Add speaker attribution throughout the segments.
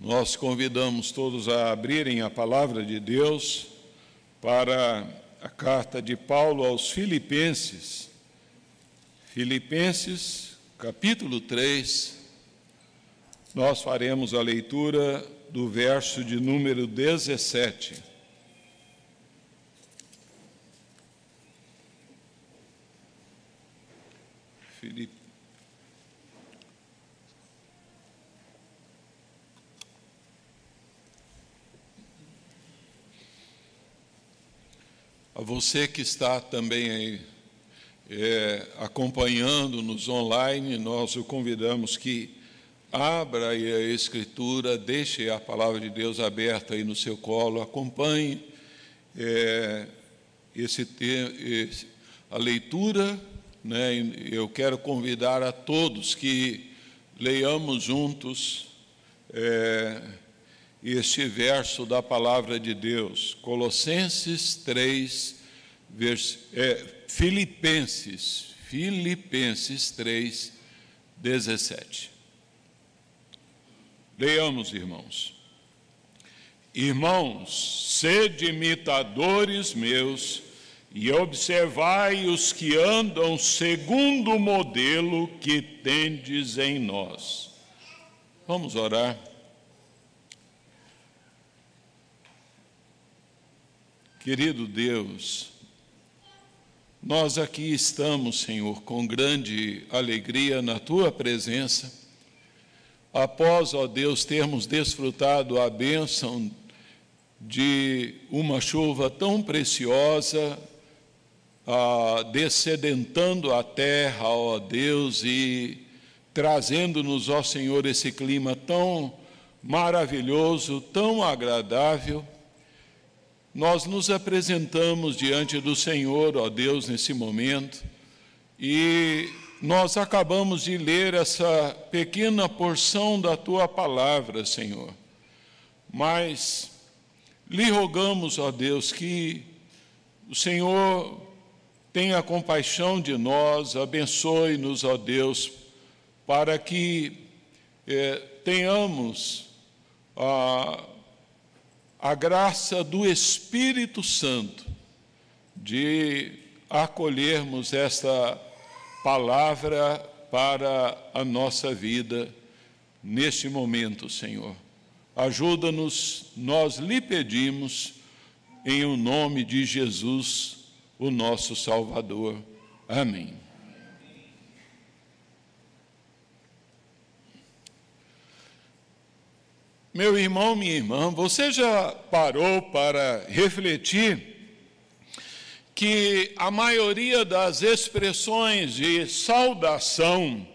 Speaker 1: Nós convidamos todos a abrirem a palavra de Deus para a carta de Paulo aos Filipenses. Filipenses, capítulo 3. Nós faremos a leitura do verso de número 17. Filipenses A você que está também aí, é, acompanhando-nos online, nós o convidamos que abra aí a Escritura, deixe a palavra de Deus aberta aí no seu colo, acompanhe é, esse, esse, a leitura. Né, eu quero convidar a todos que leiamos juntos. É, este verso da palavra de Deus, Colossenses 3, vers, é, Filipenses, Filipenses 3, 17. Leamos, irmãos. Irmãos, sede imitadores meus e observai os que andam segundo o modelo que tendes em nós. Vamos orar. Querido Deus, nós aqui estamos, Senhor, com grande alegria na tua presença. Após, ó Deus, termos desfrutado a bênção de uma chuva tão preciosa, ah, descedentando a terra, ó Deus, e trazendo-nos, ó Senhor, esse clima tão maravilhoso, tão agradável nós nos apresentamos diante do Senhor, ó Deus, nesse momento, e nós acabamos de ler essa pequena porção da tua palavra, Senhor. Mas lhe rogamos, ó Deus, que o Senhor tenha compaixão de nós, abençoe-nos, ó Deus, para que eh, tenhamos a a graça do Espírito Santo de acolhermos esta palavra para a nossa vida neste momento, Senhor. Ajuda-nos, nós lhe pedimos, em o nome de Jesus, o nosso Salvador. Amém. Meu irmão, minha irmã, você já parou para refletir que a maioria das expressões de saudação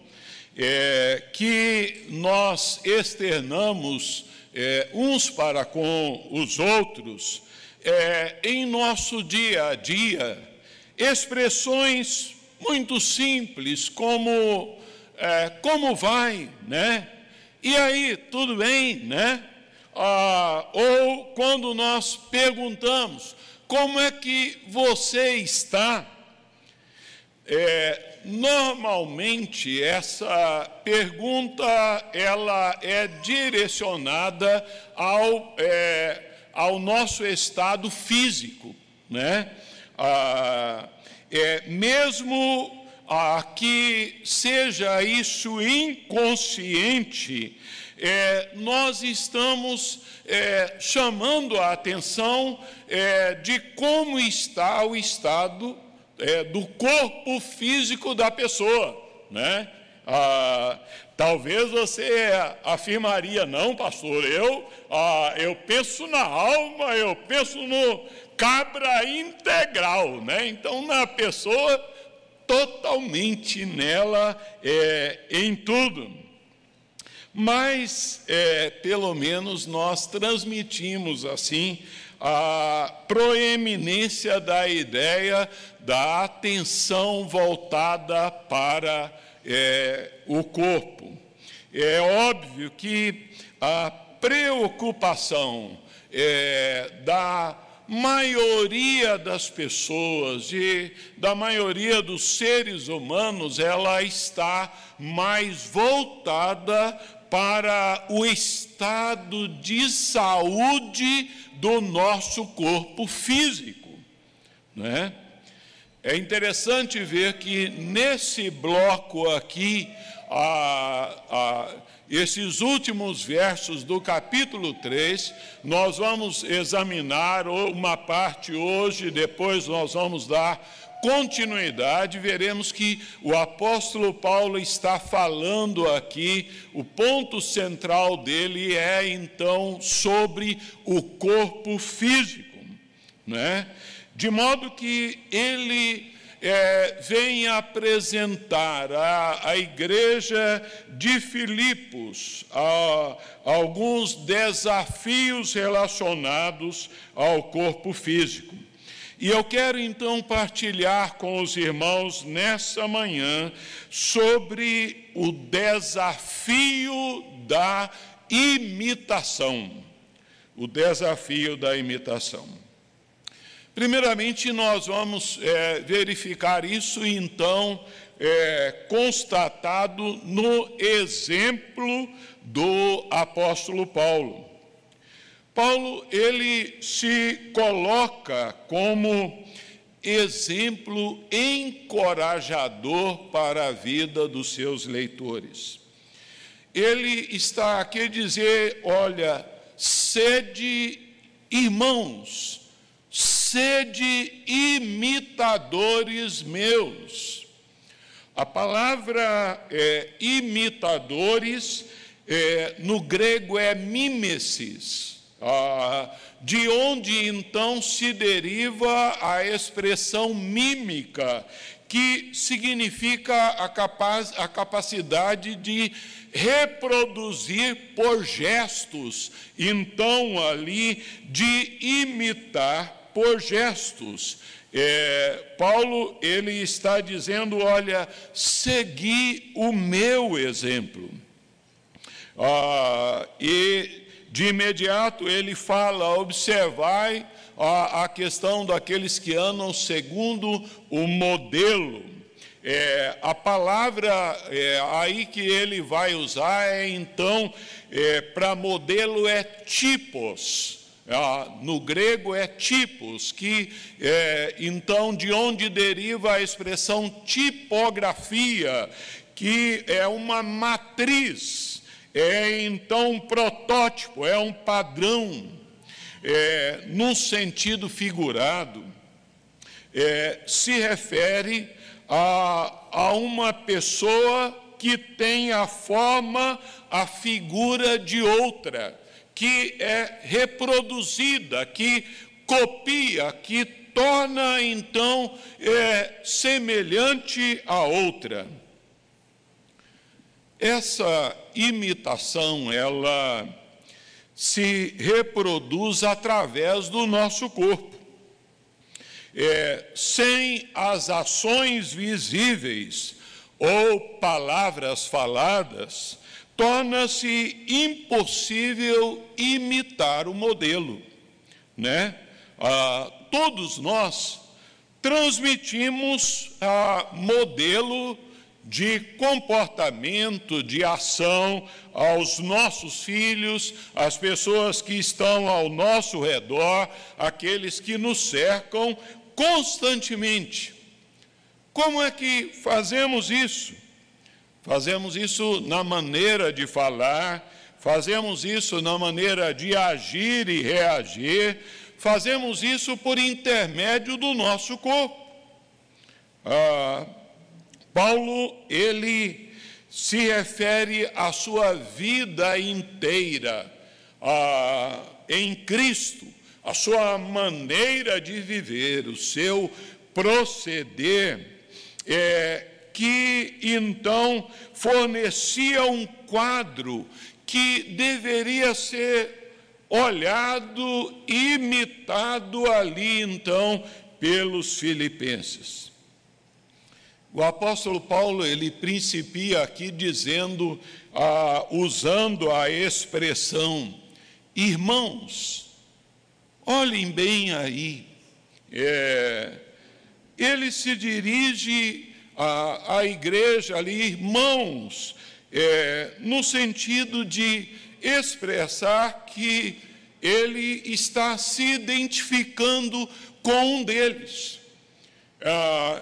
Speaker 1: é, que nós externamos é, uns para com os outros é, em nosso dia a dia, expressões muito simples como é, como vai, né? E aí, tudo bem, né? Ah, ou quando nós perguntamos, como é que você está? É, normalmente essa pergunta ela é direcionada ao, é, ao nosso estado físico, né? Ah, é, mesmo a que seja isso inconsciente, é, nós estamos é, chamando a atenção é, de como está o estado é, do corpo físico da pessoa, né? Ah, talvez você afirmaria, não, pastor, eu, ah, eu penso na alma, eu penso no cabra integral, né? Então, na pessoa totalmente nela é, em tudo. Mas, é, pelo menos, nós transmitimos assim a proeminência da ideia da atenção voltada para é, o corpo. É óbvio que a preocupação é, da maioria das pessoas, de, da maioria dos seres humanos, ela está mais voltada para o estado de saúde do nosso corpo físico, não é? É interessante ver que nesse bloco aqui, a, a, esses últimos versos do capítulo 3, nós vamos examinar uma parte hoje, depois nós vamos dar continuidade, veremos que o apóstolo Paulo está falando aqui, o ponto central dele é então sobre o corpo físico, né? De modo que ele é, vem apresentar à, igreja de Filipos a, alguns desafios relacionados ao corpo físico. E eu quero então partilhar com os irmãos nessa manhã sobre o desafio da imitação. O desafio da imitação. Primeiramente, nós vamos é, verificar isso, então, é, constatado no exemplo do apóstolo Paulo. Paulo ele se coloca como exemplo encorajador para a vida dos seus leitores. Ele está aqui dizer: olha, sede irmãos, sede imitadores meus. A palavra é, imitadores é, no grego é mimesis ah, de onde então se deriva a expressão mímica, que significa a, capaz, a capacidade de reproduzir por gestos, então ali de imitar por gestos. É, Paulo ele está dizendo, olha, segui o meu exemplo. Ah, e de imediato ele fala: observai a, a questão daqueles que andam segundo o modelo. É, a palavra é, aí que ele vai usar é então, é, para modelo é tipos. Ah, no grego é tipos, que é, então de onde deriva a expressão tipografia, que é uma matriz é então um protótipo, é um padrão, é, num sentido figurado, é, se refere a, a uma pessoa que tem a forma, a figura de outra, que é reproduzida, que copia, que torna então é, semelhante a outra. Essa imitação, ela se reproduz através do nosso corpo. É, sem as ações visíveis ou palavras faladas, torna-se impossível imitar o modelo. Né? Ah, todos nós transmitimos ah, modelo de comportamento, de ação aos nossos filhos, às pessoas que estão ao nosso redor, aqueles que nos cercam constantemente. Como é que fazemos isso? Fazemos isso na maneira de falar, fazemos isso na maneira de agir e reagir, fazemos isso por intermédio do nosso corpo. Ah, Paulo, ele se refere à sua vida inteira a, em Cristo, a sua maneira de viver, o seu proceder, é, que então fornecia um quadro que deveria ser olhado, imitado ali então pelos filipenses. O apóstolo Paulo, ele principia aqui dizendo, ah, usando a expressão, irmãos, olhem bem aí, é, ele se dirige à, à igreja ali, irmãos, é, no sentido de expressar que ele está se identificando com um deles. Ah,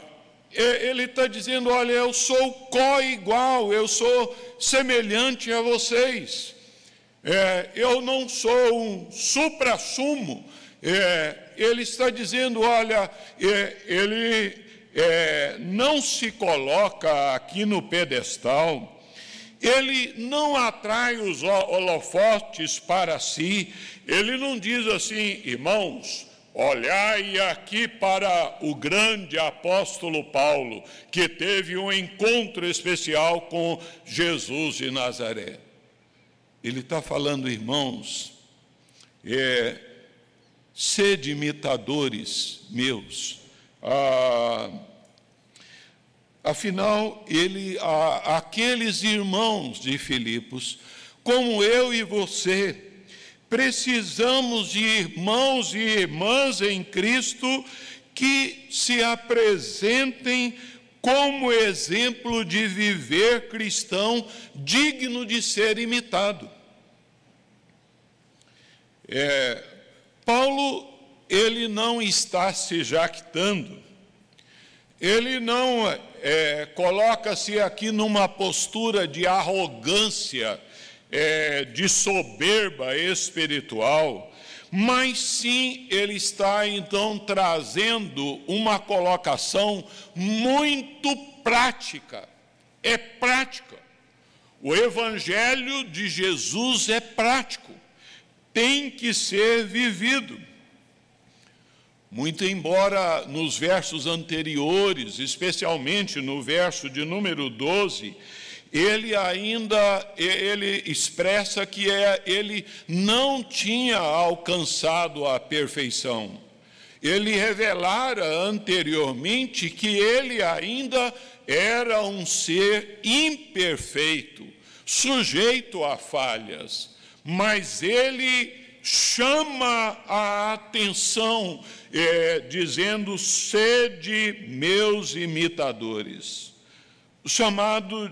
Speaker 1: ele está dizendo: olha, eu sou co-igual, eu sou semelhante a vocês. É, eu não sou um supra-sumo. É, ele está dizendo: olha, é, ele é, não se coloca aqui no pedestal, ele não atrai os holofotes para si, ele não diz assim, irmãos, Olhai aqui para o grande apóstolo Paulo, que teve um encontro especial com Jesus de Nazaré. Ele está falando, irmãos, é, sede imitadores meus. Ah, afinal, ele, aqueles irmãos de Filipos, como eu e você, precisamos de irmãos e irmãs em Cristo que se apresentem como exemplo de viver cristão digno de ser imitado. É, Paulo, ele não está se jactando, ele não é, coloca-se aqui numa postura de arrogância é, de soberba espiritual, mas sim ele está então trazendo uma colocação muito prática. É prática. O Evangelho de Jesus é prático, tem que ser vivido. Muito embora nos versos anteriores, especialmente no verso de número 12, ele ainda ele expressa que é, ele não tinha alcançado a perfeição. Ele revelara anteriormente que ele ainda era um ser imperfeito, sujeito a falhas, mas ele chama a atenção, é, dizendo: sede meus imitadores. O chamado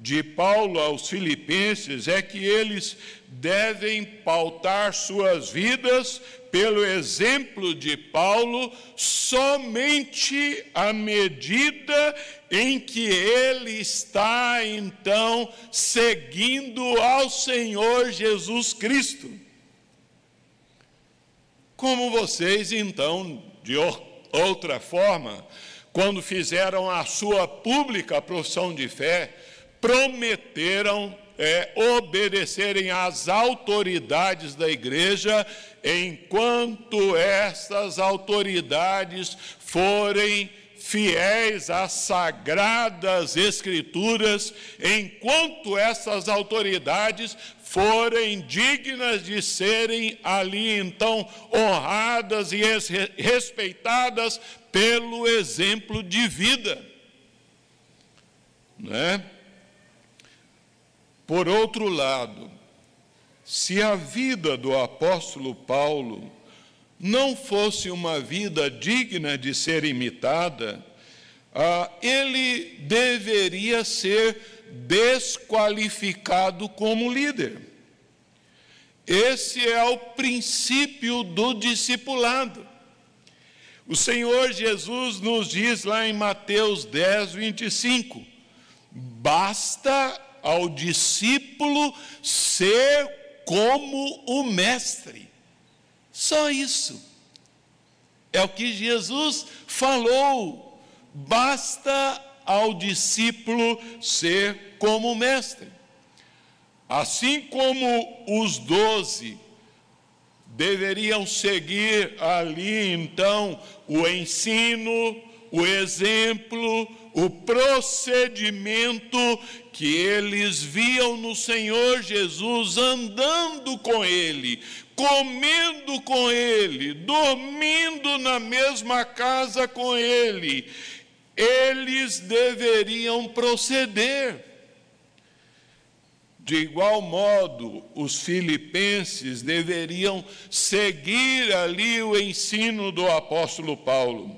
Speaker 1: de Paulo aos Filipenses é que eles devem pautar suas vidas pelo exemplo de Paulo, somente à medida em que ele está então seguindo ao Senhor Jesus Cristo. Como vocês então, de outra forma, quando fizeram a sua pública profissão de fé, prometeram é, obedecerem às autoridades da igreja, enquanto essas autoridades forem fiéis às sagradas escrituras, enquanto essas autoridades forem dignas de serem ali então honradas e respeitadas pelo exemplo de vida. Não é? Por outro lado, se a vida do apóstolo Paulo não fosse uma vida digna de ser imitada, ah, ele deveria ser desqualificado como líder. Esse é o princípio do discipulado. O Senhor Jesus nos diz lá em Mateus 10, 25: basta ao discípulo ser como o mestre. Só isso. É o que Jesus falou. Basta ao discípulo ser como o mestre. Assim como os doze deveriam seguir ali, então, o ensino, o exemplo, o procedimento que eles viam no Senhor Jesus andando com Ele, comendo com Ele, dormindo na mesma casa com Ele, eles deveriam proceder. De igual modo, os filipenses deveriam seguir ali o ensino do apóstolo Paulo.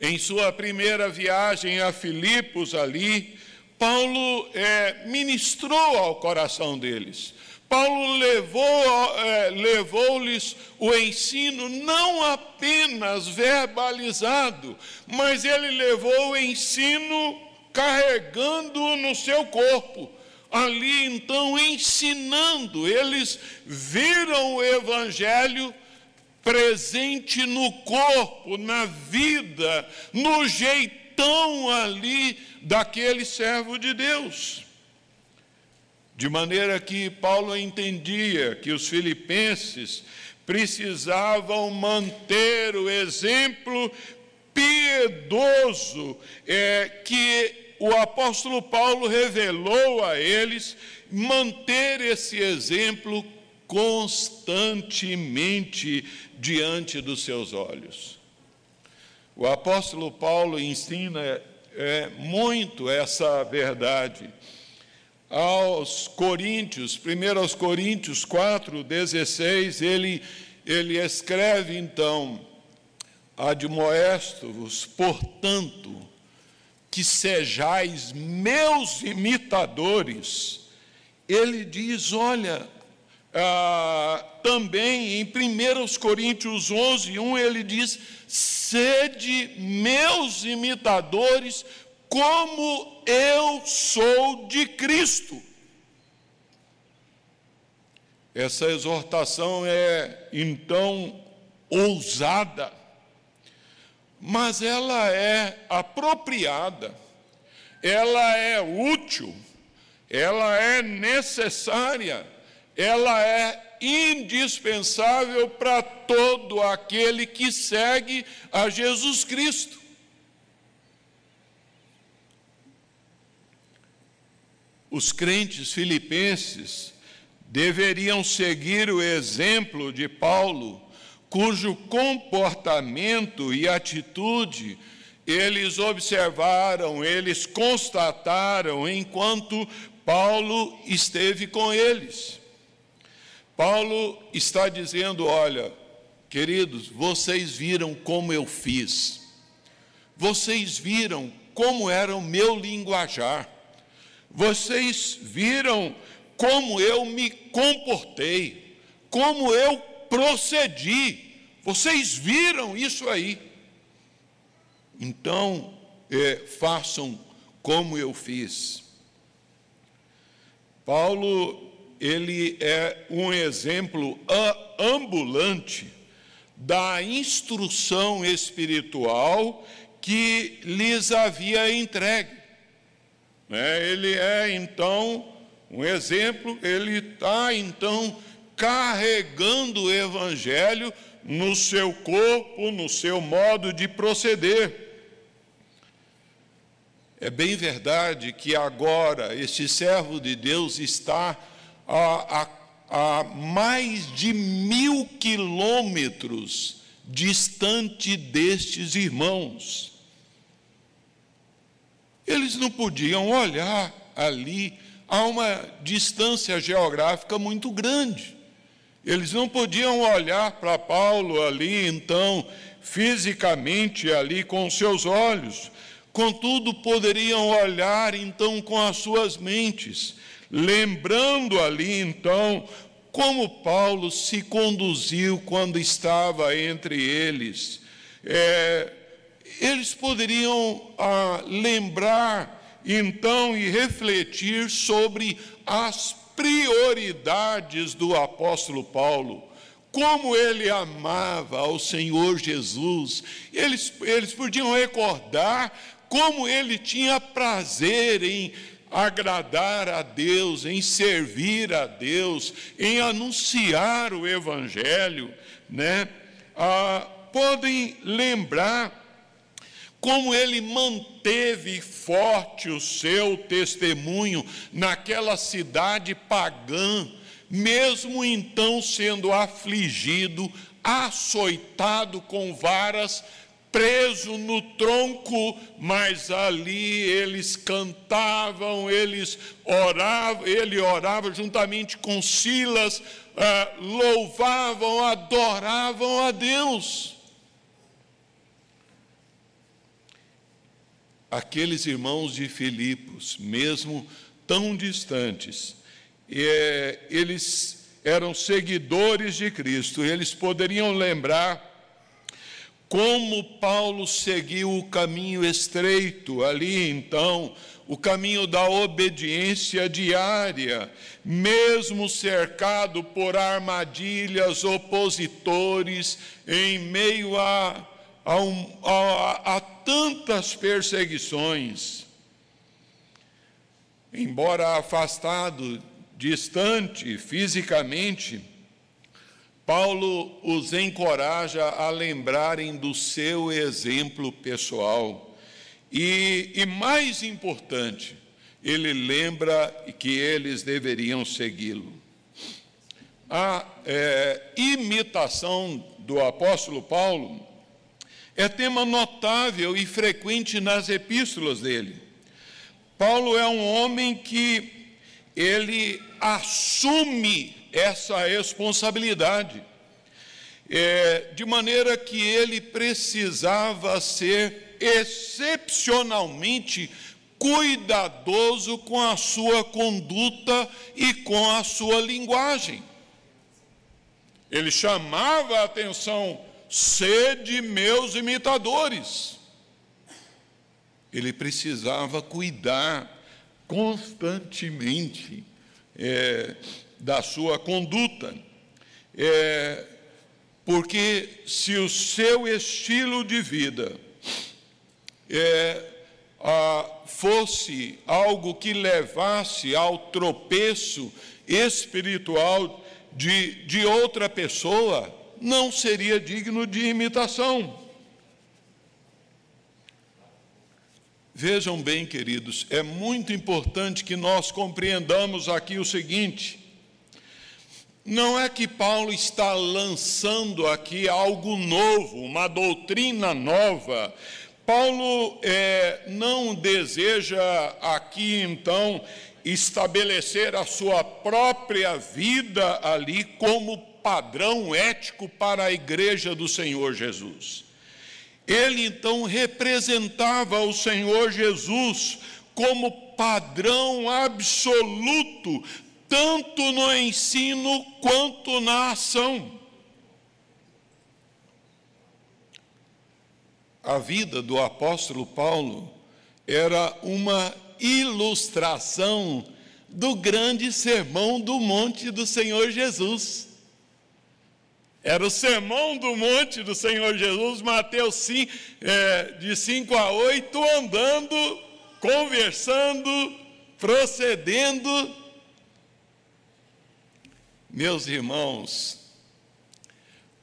Speaker 1: Em sua primeira viagem a Filipos, ali, Paulo é, ministrou ao coração deles. Paulo levou, é, levou-lhes o ensino não apenas verbalizado, mas ele levou o ensino carregando no seu corpo. Ali então ensinando, eles viram o evangelho presente no corpo, na vida, no jeitão ali daquele servo de Deus. De maneira que Paulo entendia que os filipenses precisavam manter o exemplo piedoso é, que o apóstolo Paulo revelou a eles, manter esse exemplo constantemente diante dos seus olhos. O apóstolo Paulo ensina é, muito essa verdade aos Coríntios, primeiro aos Coríntios 4, 16, ele, ele escreve então, admoesto-vos, portanto, que sejais meus imitadores. Ele diz, olha, ah, também em 1 Coríntios 11, 1, ele diz, sede meus imitadores, como eu sou de Cristo. Essa exortação é então ousada, mas ela é apropriada, ela é útil, ela é necessária, ela é indispensável para todo aquele que segue a Jesus Cristo. Os crentes filipenses deveriam seguir o exemplo de Paulo, cujo comportamento e atitude eles observaram, eles constataram enquanto Paulo esteve com eles. Paulo está dizendo: olha, queridos, vocês viram como eu fiz, vocês viram como era o meu linguajar vocês viram como eu me comportei, como eu procedi. Vocês viram isso aí. Então, é, façam como eu fiz. Paulo, ele é um exemplo ambulante da instrução espiritual que lhes havia entregue. Né? Ele é então um exemplo, ele está então carregando o Evangelho no seu corpo, no seu modo de proceder. É bem verdade que agora este servo de Deus está a, a, a mais de mil quilômetros distante destes irmãos. Eles não podiam olhar ali a uma distância geográfica muito grande. Eles não podiam olhar para Paulo ali, então, fisicamente ali com seus olhos. Contudo, poderiam olhar então com as suas mentes, lembrando ali então como Paulo se conduziu quando estava entre eles. É, eles poderiam ah, lembrar então e refletir sobre as prioridades do apóstolo Paulo, como ele amava ao Senhor Jesus. Eles, eles podiam recordar como ele tinha prazer em agradar a Deus, em servir a Deus, em anunciar o Evangelho, né? Ah, podem lembrar como ele manteve forte o seu testemunho naquela cidade pagã, mesmo então sendo afligido, açoitado com varas, preso no tronco, mas ali eles cantavam, eles oravam, ele orava juntamente com Silas, ah, louvavam, adoravam a Deus. Aqueles irmãos de Filipos, mesmo tão distantes, é, eles eram seguidores de Cristo, eles poderiam lembrar como Paulo seguiu o caminho estreito ali, então, o caminho da obediência diária, mesmo cercado por armadilhas, opositores, em meio a, a, um, a, a tantas perseguições. Embora afastado, distante fisicamente, Paulo os encoraja a lembrarem do seu exemplo pessoal. E, e mais importante, ele lembra que eles deveriam segui-lo. A é, imitação do apóstolo Paulo é tema notável e frequente nas epístolas dele. Paulo é um homem que ele assume essa responsabilidade. É, de maneira que ele precisava ser excepcionalmente cuidadoso com a sua conduta e com a sua linguagem. Ele chamava a atenção, sede meus imitadores. Ele precisava cuidar constantemente é, da sua conduta. É, porque se o seu estilo de vida é, a, fosse algo que levasse ao tropeço espiritual de, de outra pessoa, não seria digno de imitação. Vejam bem, queridos, é muito importante que nós compreendamos aqui o seguinte: não é que Paulo está lançando aqui algo novo, uma doutrina nova. Paulo é, não deseja aqui, então, estabelecer a sua própria vida ali como padrão ético para a igreja do Senhor Jesus. Ele então representava o Senhor Jesus como padrão absoluto tanto no ensino quanto na ação. A vida do apóstolo Paulo era uma ilustração do grande sermão do monte do Senhor Jesus. Era o sermão do monte do Senhor Jesus, Mateus 5, é, de 5 a 8, andando, conversando, procedendo meus irmãos,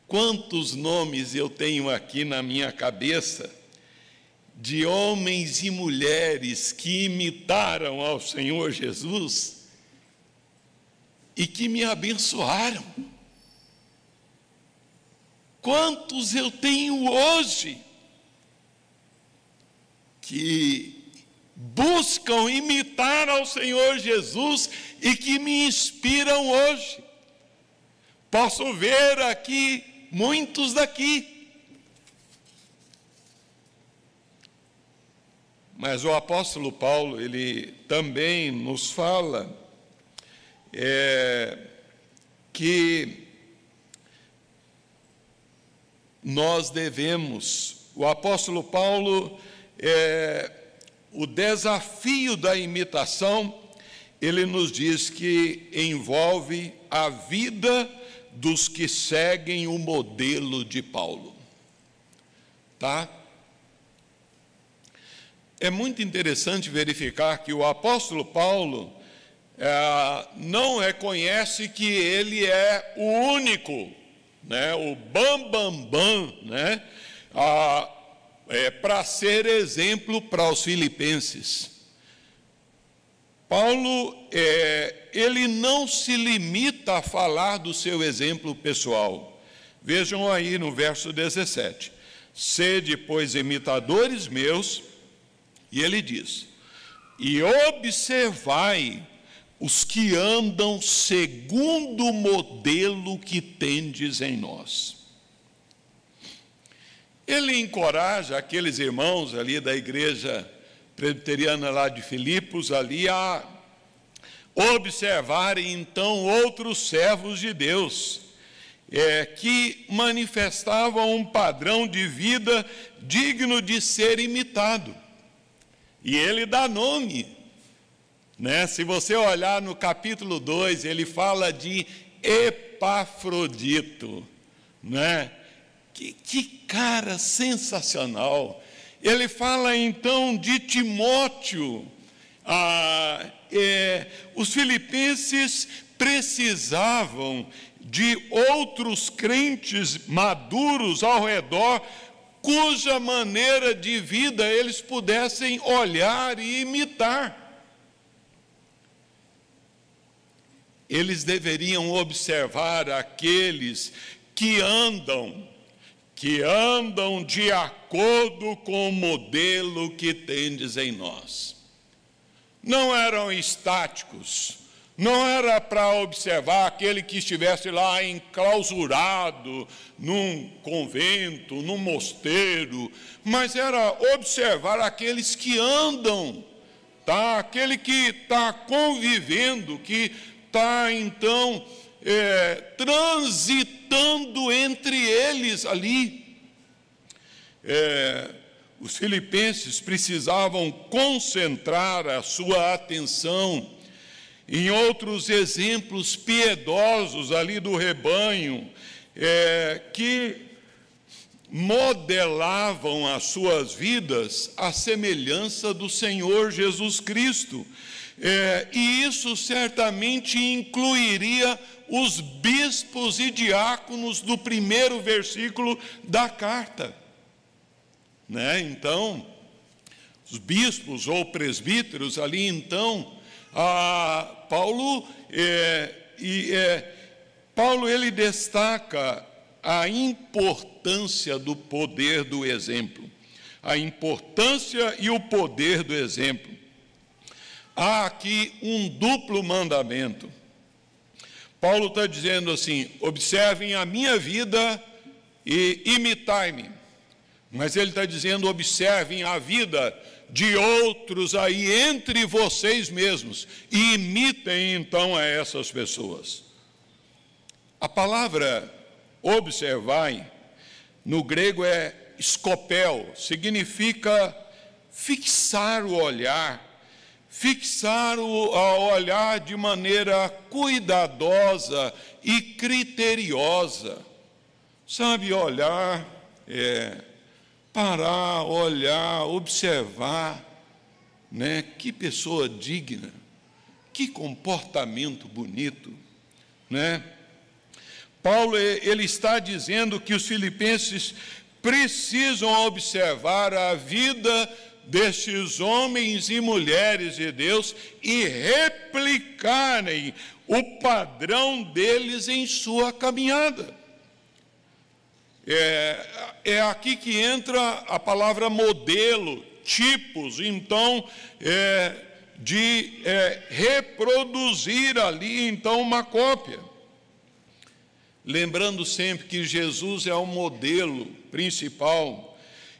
Speaker 1: quantos nomes eu tenho aqui na minha cabeça de homens e mulheres que imitaram ao Senhor Jesus e que me abençoaram. Quantos eu tenho hoje que buscam imitar ao Senhor Jesus e que me inspiram hoje. Posso ver aqui muitos daqui. Mas o apóstolo Paulo, ele também nos fala é, que nós devemos, o apóstolo Paulo, é, o desafio da imitação, ele nos diz que envolve a vida dos que seguem o modelo de Paulo. Tá? É muito interessante verificar que o apóstolo Paulo é, não reconhece que ele é o único, né, o bam bam bam, né, é, para ser exemplo para os filipenses. Paulo, é, ele não se limita a falar do seu exemplo pessoal. Vejam aí no verso 17: Sede, pois, imitadores meus, e ele diz: E observai os que andam segundo o modelo que tendes em nós. Ele encoraja aqueles irmãos ali da igreja presbiteriana lá de Filipos, ali a observarem então outros servos de Deus, é, que manifestavam um padrão de vida digno de ser imitado. E ele dá nome. Né? Se você olhar no capítulo 2, ele fala de Epafrodito. Né? Que, que cara sensacional! Ele fala então de Timóteo. Ah, é, os filipenses precisavam de outros crentes maduros ao redor, cuja maneira de vida eles pudessem olhar e imitar. Eles deveriam observar aqueles que andam, que andam de acordo com o modelo que tendes em nós. Não eram estáticos, não era para observar aquele que estivesse lá enclausurado num convento, num mosteiro, mas era observar aqueles que andam, tá? aquele que está convivendo, que está então é, transitando entre eles ali. É, os filipenses precisavam concentrar a sua atenção em outros exemplos piedosos ali do rebanho, é, que modelavam as suas vidas à semelhança do Senhor Jesus Cristo. É, e isso certamente incluiria os bispos e diáconos do primeiro versículo da carta. Né? Então, os bispos ou presbíteros ali, então, Paulo, é, e, é, Paulo ele destaca a importância do poder do exemplo, a importância e o poder do exemplo. Há aqui um duplo mandamento. Paulo está dizendo assim: observem a minha vida e imitai-me. Mas ele está dizendo: observem a vida de outros aí entre vocês mesmos e imitem então a essas pessoas. A palavra observai no grego é escopel, significa fixar o olhar, fixar o olhar de maneira cuidadosa e criteriosa. Sabe, olhar é, parar, olhar, observar, né? Que pessoa digna, que comportamento bonito, né? Paulo ele está dizendo que os filipenses precisam observar a vida destes homens e mulheres de Deus e replicarem o padrão deles em sua caminhada. É, é aqui que entra a palavra modelo, tipos, então, é, de é, reproduzir ali, então, uma cópia. Lembrando sempre que Jesus é o modelo principal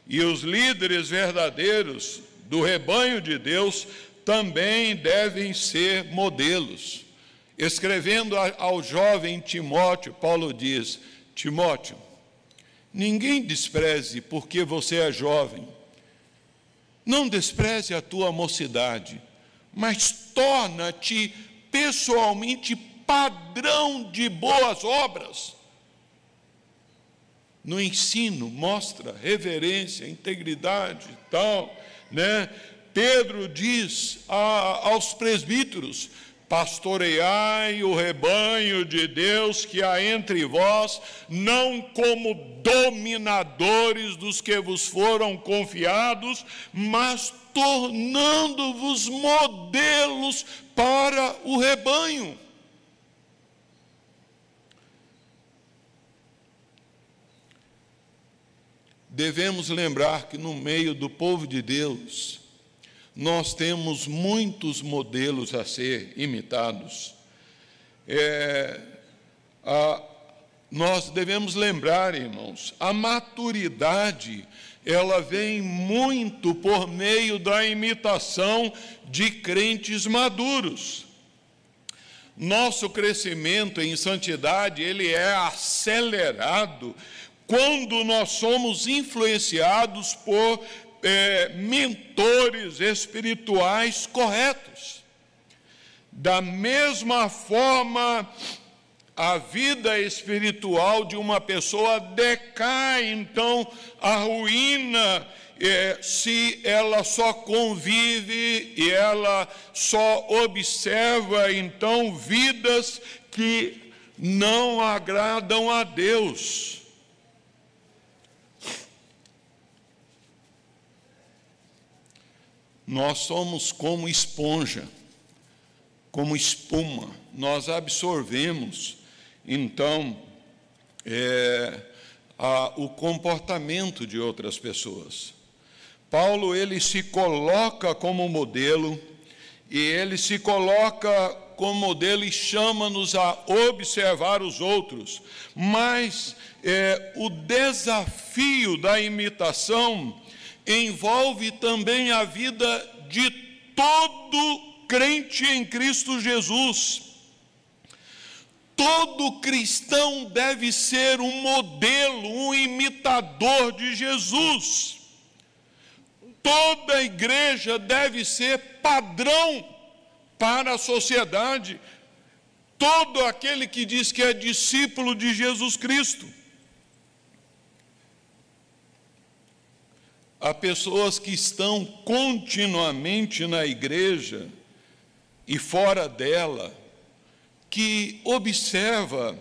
Speaker 1: e os líderes verdadeiros do rebanho de Deus também devem ser modelos. Escrevendo ao jovem Timóteo, Paulo diz: Timóteo, Ninguém despreze porque você é jovem. Não despreze a tua mocidade, mas torna-te pessoalmente padrão de boas obras. No ensino, mostra reverência, integridade e tal, né? Pedro diz a, aos presbíteros: Pastoreai o rebanho de Deus que há entre vós, não como dominadores dos que vos foram confiados, mas tornando-vos modelos para o rebanho. Devemos lembrar que no meio do povo de Deus, nós temos muitos modelos a ser imitados. É, a, nós devemos lembrar, irmãos, a maturidade ela vem muito por meio da imitação de crentes maduros. Nosso crescimento em santidade, ele é acelerado quando nós somos influenciados por é, mentores espirituais corretos. Da mesma forma, a vida espiritual de uma pessoa decai, então a ruína é, se ela só convive e ela só observa, então, vidas que não agradam a Deus. Nós somos como esponja, como espuma, nós absorvemos, então, é, a, o comportamento de outras pessoas. Paulo, ele se coloca como modelo, e ele se coloca como modelo e chama-nos a observar os outros, mas é, o desafio da imitação envolve também a vida de todo crente em Cristo Jesus. Todo cristão deve ser um modelo, um imitador de Jesus. Toda igreja deve ser padrão para a sociedade. Todo aquele que diz que é discípulo de Jesus Cristo. Há pessoas que estão continuamente na igreja e fora dela, que observa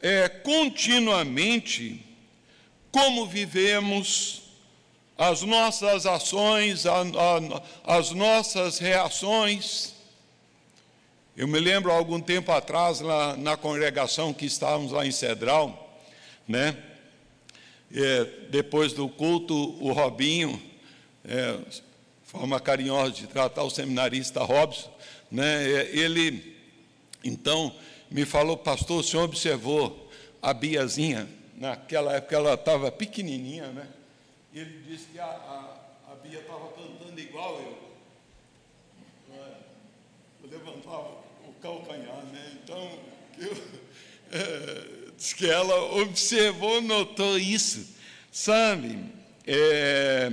Speaker 1: é, continuamente como vivemos, as nossas ações, a, a, as nossas reações. Eu me lembro algum tempo atrás, na congregação que estávamos lá em Cedral, né? É, depois do culto, o Robinho, é, forma carinhosa de tratar o seminarista Robson, né, é, ele, então, me falou, pastor, o senhor observou a Biazinha, naquela época ela estava pequenininha, né? Ele disse que a, a, a Bia estava cantando igual eu. É, eu levantava o calcanhar, né? Então, eu, é, Diz que ela observou, notou isso, sabe? É,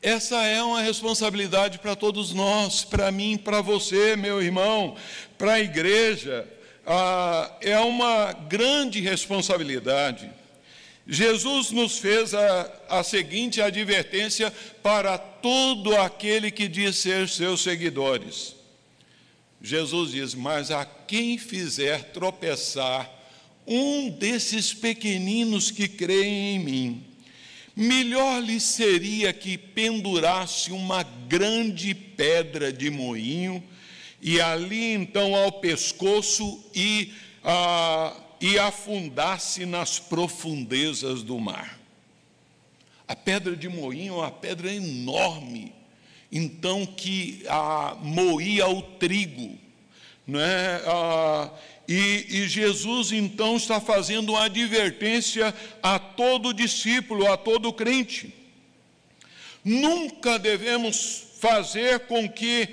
Speaker 1: essa é uma responsabilidade para todos nós, para mim, para você, meu irmão, para a igreja. Ah, é uma grande responsabilidade. Jesus nos fez a, a seguinte advertência para todo aquele que diz ser seus seguidores. Jesus diz: Mas a quem fizer tropeçar um desses pequeninos que creem em mim, melhor lhe seria que pendurasse uma grande pedra de moinho e ali então ao pescoço e, ah, e afundasse nas profundezas do mar. A pedra de moinho é uma pedra enorme então que ah, moía o trigo. Né? Ah, e, e Jesus então está fazendo uma advertência a todo discípulo, a todo crente. Nunca devemos fazer com que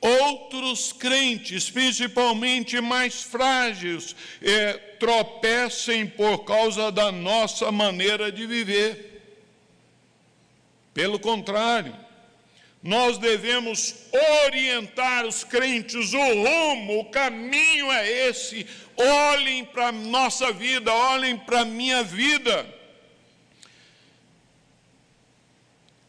Speaker 1: outros crentes, principalmente mais frágeis, eh, tropecem por causa da nossa maneira de viver. Pelo contrário, nós devemos orientar os crentes, o rumo, o caminho é esse. Olhem para a nossa vida, olhem para a minha vida.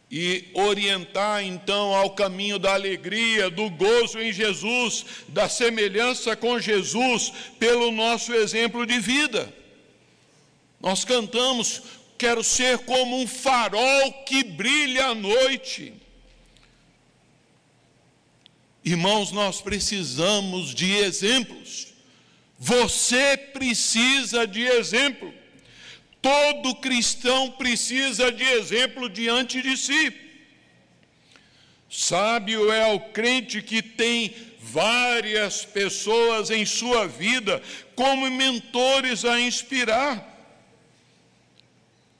Speaker 1: E orientar então ao caminho da alegria, do gozo em Jesus, da semelhança com Jesus, pelo nosso exemplo de vida. Nós cantamos, quero ser como um farol que brilha à noite. Irmãos, nós precisamos de exemplos. Você precisa de exemplo. Todo cristão precisa de exemplo diante de si. Sábio é o crente que tem várias pessoas em sua vida como mentores a inspirar.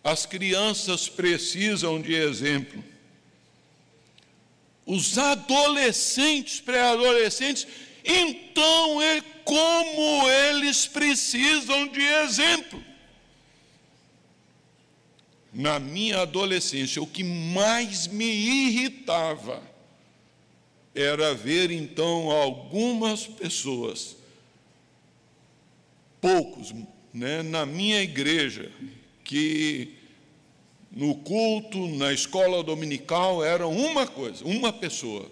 Speaker 1: As crianças precisam de exemplo. Os adolescentes, pré-adolescentes, então, é como eles precisam de exemplo. Na minha adolescência, o que mais me irritava era ver então algumas pessoas, poucos, né, na minha igreja, que no culto, na escola dominical, eram uma coisa, uma pessoa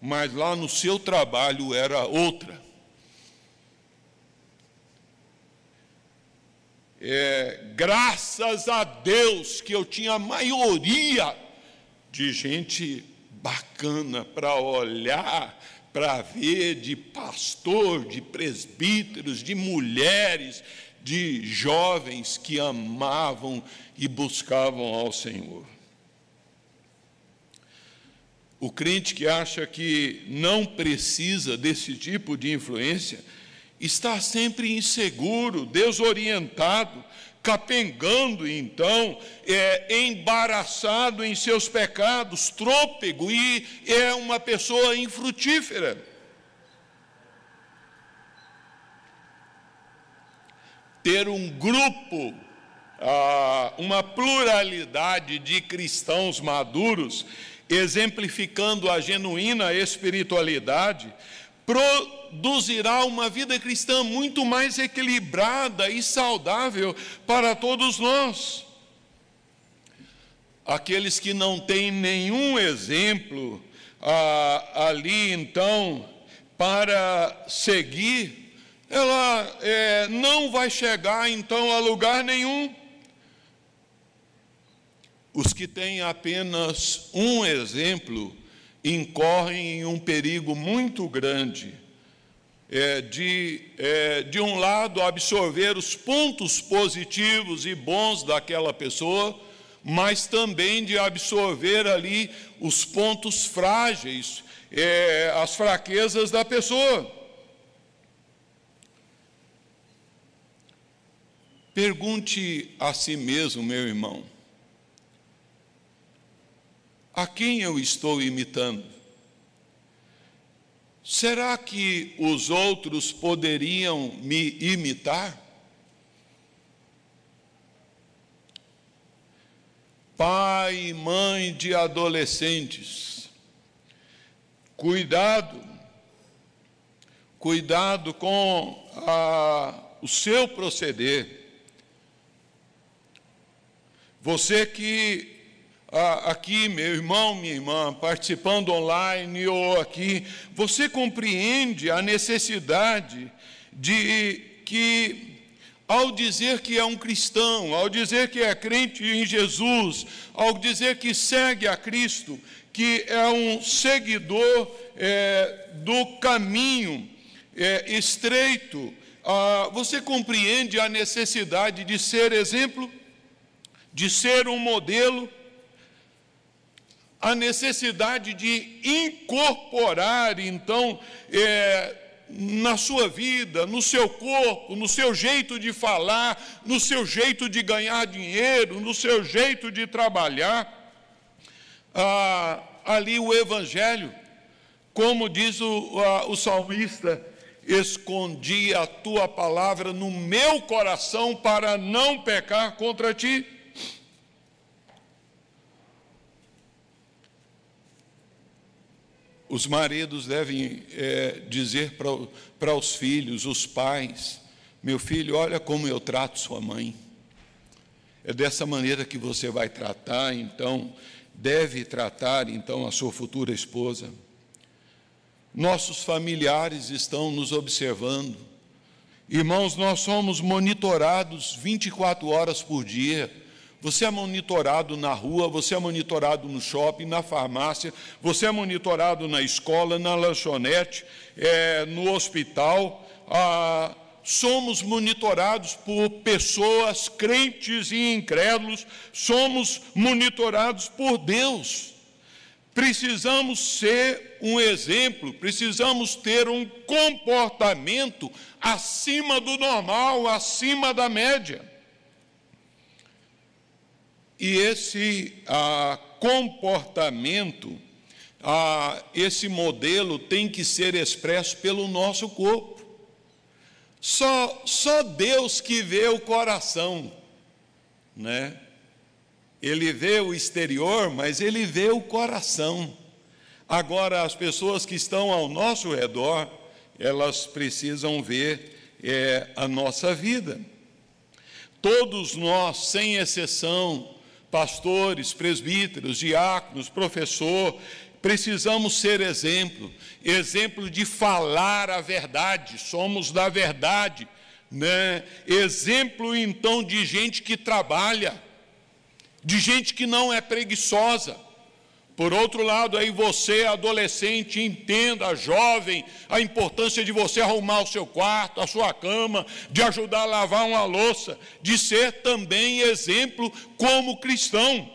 Speaker 1: mas lá no seu trabalho era outra. É, graças a Deus que eu tinha a maioria de gente bacana para olhar, para ver, de pastor, de presbíteros, de mulheres, de jovens que amavam e buscavam ao Senhor. O crente que acha que não precisa desse tipo de influência está sempre inseguro, desorientado, capengando, então, é, embaraçado em seus pecados, trôpego e é uma pessoa infrutífera. Ter um grupo, ah, uma pluralidade de cristãos maduros exemplificando a genuína espiritualidade, produzirá uma vida cristã muito mais equilibrada e saudável para todos nós. Aqueles que não têm nenhum exemplo ah, ali, então, para seguir, ela é, não vai chegar, então, a lugar nenhum. Os que têm apenas um exemplo incorrem em um perigo muito grande. É, de, é, de um lado, absorver os pontos positivos e bons daquela pessoa, mas também de absorver ali os pontos frágeis, é, as fraquezas da pessoa. Pergunte a si mesmo, meu irmão, a quem eu estou imitando? Será que os outros poderiam me imitar? Pai e mãe de adolescentes, cuidado, cuidado com a, o seu proceder. Você que aqui, meu irmão, minha irmã, participando online ou aqui, você compreende a necessidade de que, ao dizer que é um cristão, ao dizer que é crente em Jesus, ao dizer que segue a Cristo, que é um seguidor é, do caminho é, estreito, ah, você compreende a necessidade de ser exemplo, de ser um modelo, a necessidade de incorporar, então, é, na sua vida, no seu corpo, no seu jeito de falar, no seu jeito de ganhar dinheiro, no seu jeito de trabalhar, ah, ali o Evangelho, como diz o, a, o salmista, escondi a tua palavra no meu coração para não pecar contra ti. Os maridos devem é, dizer para os filhos, os pais: meu filho, olha como eu trato sua mãe. É dessa maneira que você vai tratar, então, deve tratar, então, a sua futura esposa. Nossos familiares estão nos observando. Irmãos, nós somos monitorados 24 horas por dia você é monitorado na rua, você é monitorado no shopping, na farmácia, você é monitorado na escola, na lanchonete, é, no hospital. Ah, somos monitorados por pessoas crentes e incrédulos, somos monitorados por Deus. Precisamos ser um exemplo, precisamos ter um comportamento acima do normal, acima da média. E esse ah, comportamento, ah, esse modelo tem que ser expresso pelo nosso corpo. Só, só Deus que vê o coração, né? Ele vê o exterior, mas ele vê o coração. Agora, as pessoas que estão ao nosso redor, elas precisam ver é, a nossa vida. Todos nós, sem exceção, pastores, presbíteros, diáconos, professor, precisamos ser exemplo, exemplo de falar a verdade, somos da verdade, né? Exemplo então de gente que trabalha, de gente que não é preguiçosa, por outro lado, aí você, adolescente, entenda, jovem, a importância de você arrumar o seu quarto, a sua cama, de ajudar a lavar uma louça, de ser também exemplo como cristão.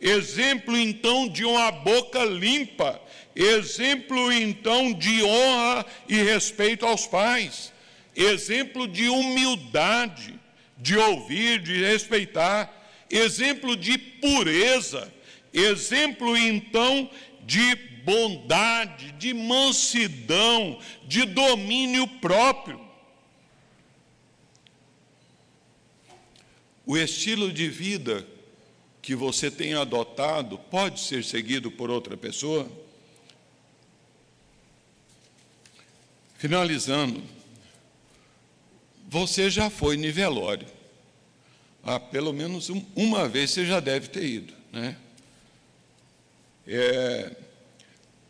Speaker 1: Exemplo então de uma boca limpa, exemplo então de honra e respeito aos pais, exemplo de humildade, de ouvir, de respeitar, exemplo de pureza Exemplo então de bondade, de mansidão, de domínio próprio. O estilo de vida que você tem adotado pode ser seguido por outra pessoa? Finalizando, você já foi em velório. Ah, pelo menos uma vez você já deve ter ido, né? É,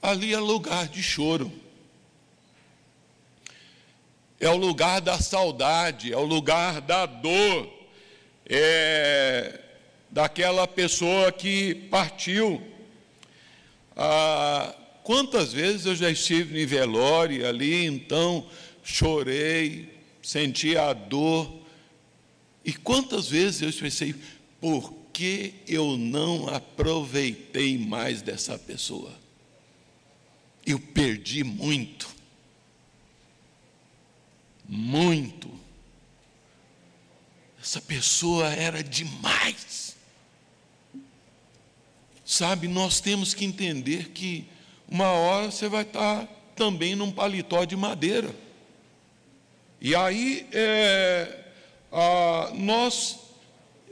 Speaker 1: ali é lugar de choro. É o lugar da saudade, é o lugar da dor, é daquela pessoa que partiu. Ah, quantas vezes eu já estive em velório ali, então chorei, senti a dor. E quantas vezes eu pensei, por que eu não aproveitei mais dessa pessoa? Eu perdi muito. Muito. Essa pessoa era demais. Sabe, nós temos que entender que uma hora você vai estar também num paletó de madeira. E aí é, a, nós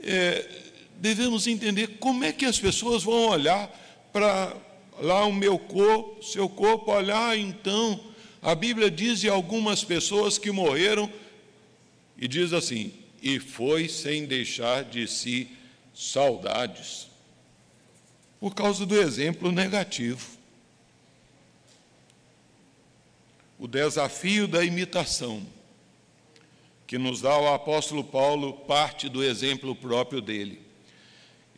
Speaker 1: é, devemos entender como é que as pessoas vão olhar para lá o meu corpo, seu corpo, olhar então. A Bíblia diz de algumas pessoas que morreram, e diz assim: e foi sem deixar de si saudades, por causa do exemplo negativo. O desafio da imitação, que nos dá o apóstolo Paulo, parte do exemplo próprio dele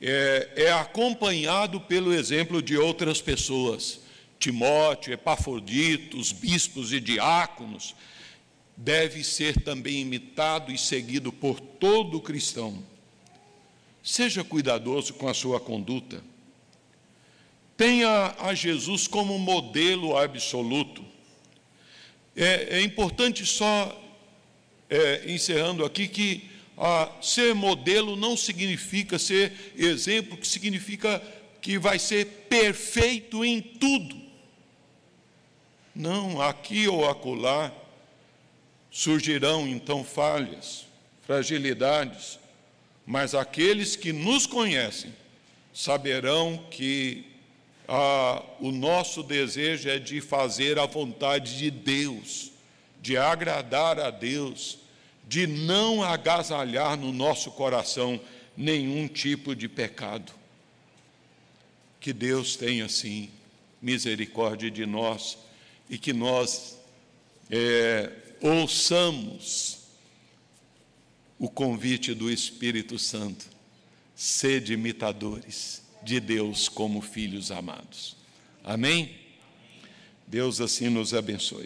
Speaker 1: é, é acompanhado pelo exemplo de outras pessoas. Timóteo, Epafrodito, os bispos e diáconos, deve ser também imitado e seguido por todo cristão. Seja cuidadoso com a sua conduta. Tenha a Jesus como modelo absoluto. É, é importante só, é, encerrando aqui, que ah, ser modelo não significa ser exemplo, que significa que vai ser perfeito em tudo. Não, aqui ou acolá surgirão então falhas, fragilidades, mas aqueles que nos conhecem saberão que ah, o nosso desejo é de fazer a vontade de Deus, de agradar a Deus, de não agasalhar no nosso coração nenhum tipo de pecado. Que Deus tenha, sim, misericórdia de nós e que nós é, ouçamos o convite do Espírito Santo, sede imitadores de Deus como filhos amados. Amém? Deus assim nos abençoe.